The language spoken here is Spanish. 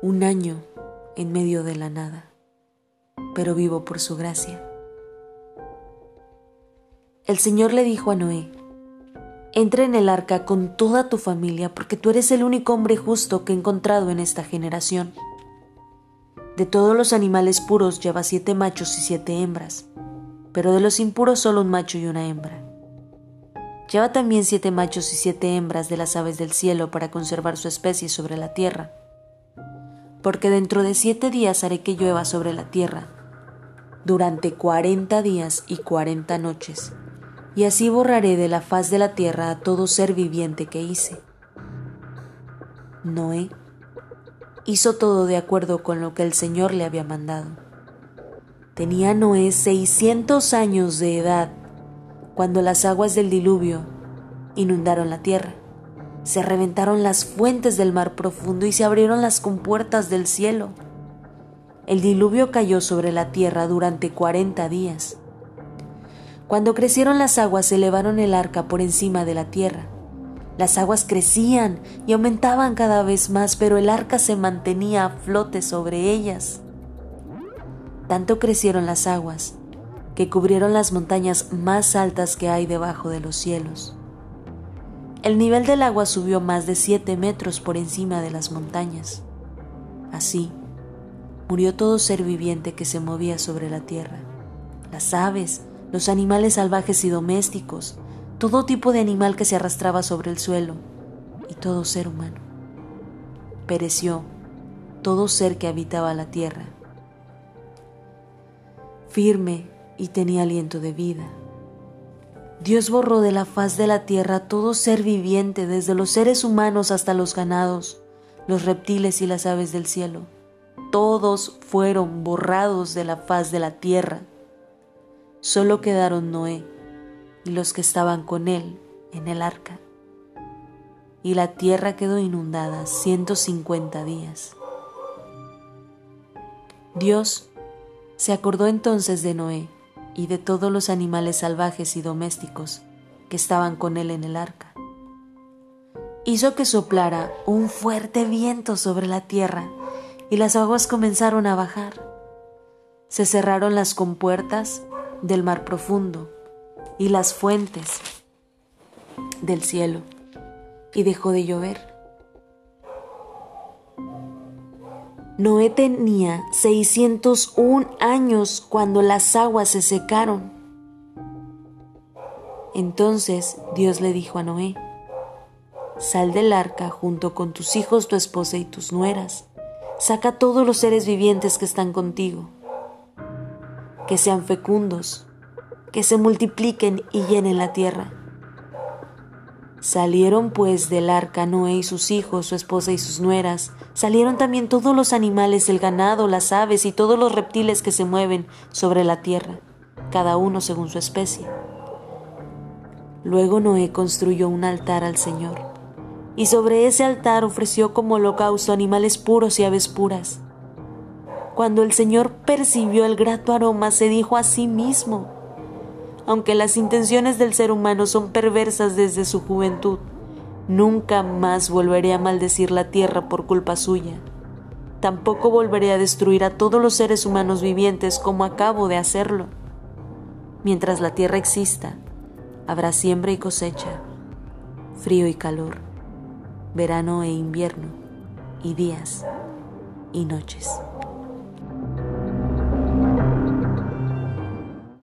un año en medio de la nada, pero vivo por su gracia. El Señor le dijo a Noé, entra en el arca con toda tu familia porque tú eres el único hombre justo que he encontrado en esta generación. De todos los animales puros lleva siete machos y siete hembras, pero de los impuros solo un macho y una hembra. Lleva también siete machos y siete hembras de las aves del cielo para conservar su especie sobre la tierra. Porque dentro de siete días haré que llueva sobre la tierra, durante cuarenta días y cuarenta noches, y así borraré de la faz de la tierra a todo ser viviente que hice. Noé hizo todo de acuerdo con lo que el Señor le había mandado. Tenía Noé seiscientos años de edad cuando las aguas del diluvio inundaron la tierra. Se reventaron las fuentes del mar profundo y se abrieron las compuertas del cielo. El diluvio cayó sobre la tierra durante cuarenta días. Cuando crecieron las aguas, elevaron el arca por encima de la tierra. Las aguas crecían y aumentaban cada vez más, pero el arca se mantenía a flote sobre ellas. Tanto crecieron las aguas que cubrieron las montañas más altas que hay debajo de los cielos. El nivel del agua subió más de siete metros por encima de las montañas. Así, murió todo ser viviente que se movía sobre la tierra, las aves, los animales salvajes y domésticos, todo tipo de animal que se arrastraba sobre el suelo y todo ser humano. Pereció todo ser que habitaba la tierra. Firme y tenía aliento de vida. Dios borró de la faz de la tierra todo ser viviente, desde los seres humanos hasta los ganados, los reptiles y las aves del cielo. Todos fueron borrados de la faz de la tierra. Solo quedaron Noé y los que estaban con él en el arca. Y la tierra quedó inundada 150 días. Dios se acordó entonces de Noé y de todos los animales salvajes y domésticos que estaban con él en el arca. Hizo que soplara un fuerte viento sobre la tierra y las aguas comenzaron a bajar. Se cerraron las compuertas del mar profundo y las fuentes del cielo y dejó de llover. Noé tenía 601 años cuando las aguas se secaron. Entonces Dios le dijo a Noé, Sal del arca junto con tus hijos, tu esposa y tus nueras. Saca todos los seres vivientes que están contigo. Que sean fecundos, que se multipliquen y llenen la tierra. Salieron pues del arca Noé y sus hijos, su esposa y sus nueras. Salieron también todos los animales, el ganado, las aves y todos los reptiles que se mueven sobre la tierra, cada uno según su especie. Luego Noé construyó un altar al Señor, y sobre ese altar ofreció como holocausto animales puros y aves puras. Cuando el Señor percibió el grato aroma, se dijo a sí mismo, aunque las intenciones del ser humano son perversas desde su juventud, nunca más volveré a maldecir la tierra por culpa suya. Tampoco volveré a destruir a todos los seres humanos vivientes como acabo de hacerlo. Mientras la tierra exista, habrá siembra y cosecha, frío y calor, verano e invierno, y días y noches.